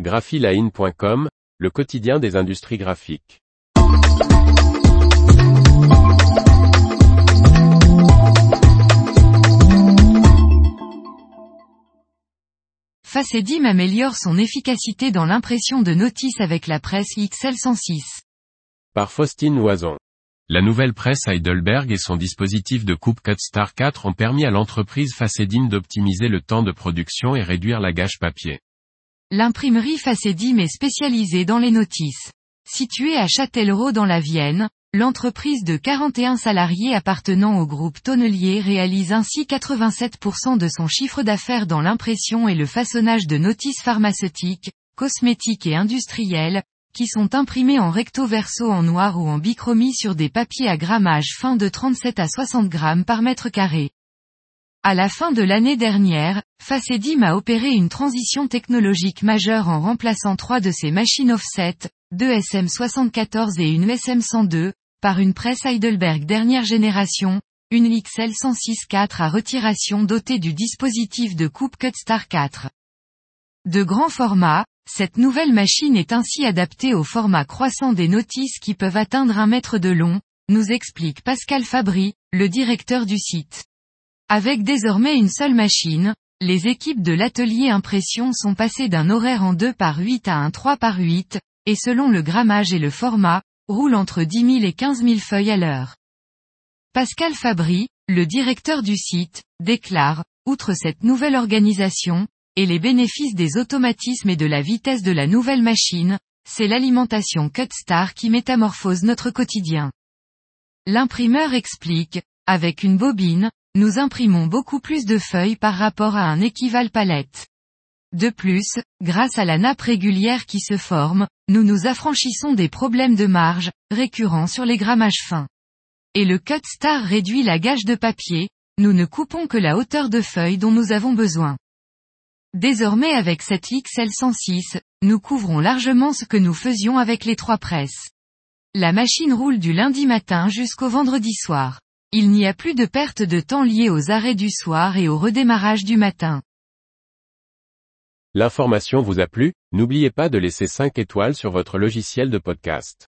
graphiline.com, le quotidien des industries graphiques. Facedim améliore son efficacité dans l'impression de notices avec la presse XL106. Par Faustine Loison. La nouvelle presse Heidelberg et son dispositif de coupe Cut Star 4 ont permis à l'entreprise Facedim d'optimiser le temps de production et réduire la gâche papier. L'imprimerie Facedim est spécialisée dans les notices. Située à Châtellerault dans la Vienne, l'entreprise de 41 salariés appartenant au groupe Tonnelier réalise ainsi 87% de son chiffre d'affaires dans l'impression et le façonnage de notices pharmaceutiques, cosmétiques et industrielles, qui sont imprimées en recto verso en noir ou en bichromie sur des papiers à grammage fin de 37 à 60 grammes par mètre carré. À la fin de l'année dernière, Facedim a opéré une transition technologique majeure en remplaçant trois de ses machines offset, deux SM74 et une SM102, par une presse Heidelberg dernière génération, une XL 106.4 à retiration dotée du dispositif de coupe Cut Star 4. De grand format, cette nouvelle machine est ainsi adaptée au format croissant des notices qui peuvent atteindre un mètre de long, nous explique Pascal Fabry, le directeur du site. Avec désormais une seule machine, les équipes de l'atelier impression sont passées d'un horaire en 2 par 8 à un 3 par 8, et selon le grammage et le format, roulent entre 10 000 et 15 000 feuilles à l'heure. Pascal Fabry, le directeur du site, déclare, outre cette nouvelle organisation, et les bénéfices des automatismes et de la vitesse de la nouvelle machine, c'est l'alimentation Cutstar qui métamorphose notre quotidien. L'imprimeur explique, avec une bobine, nous imprimons beaucoup plus de feuilles par rapport à un équivalent palette. De plus, grâce à la nappe régulière qui se forme, nous nous affranchissons des problèmes de marge, récurrents sur les grammages fins. Et le Cut Star réduit la gage de papier, nous ne coupons que la hauteur de feuilles dont nous avons besoin. Désormais avec cette XL106, nous couvrons largement ce que nous faisions avec les trois presses. La machine roule du lundi matin jusqu'au vendredi soir. Il n'y a plus de perte de temps liée aux arrêts du soir et au redémarrage du matin. L'information vous a plu, n'oubliez pas de laisser 5 étoiles sur votre logiciel de podcast.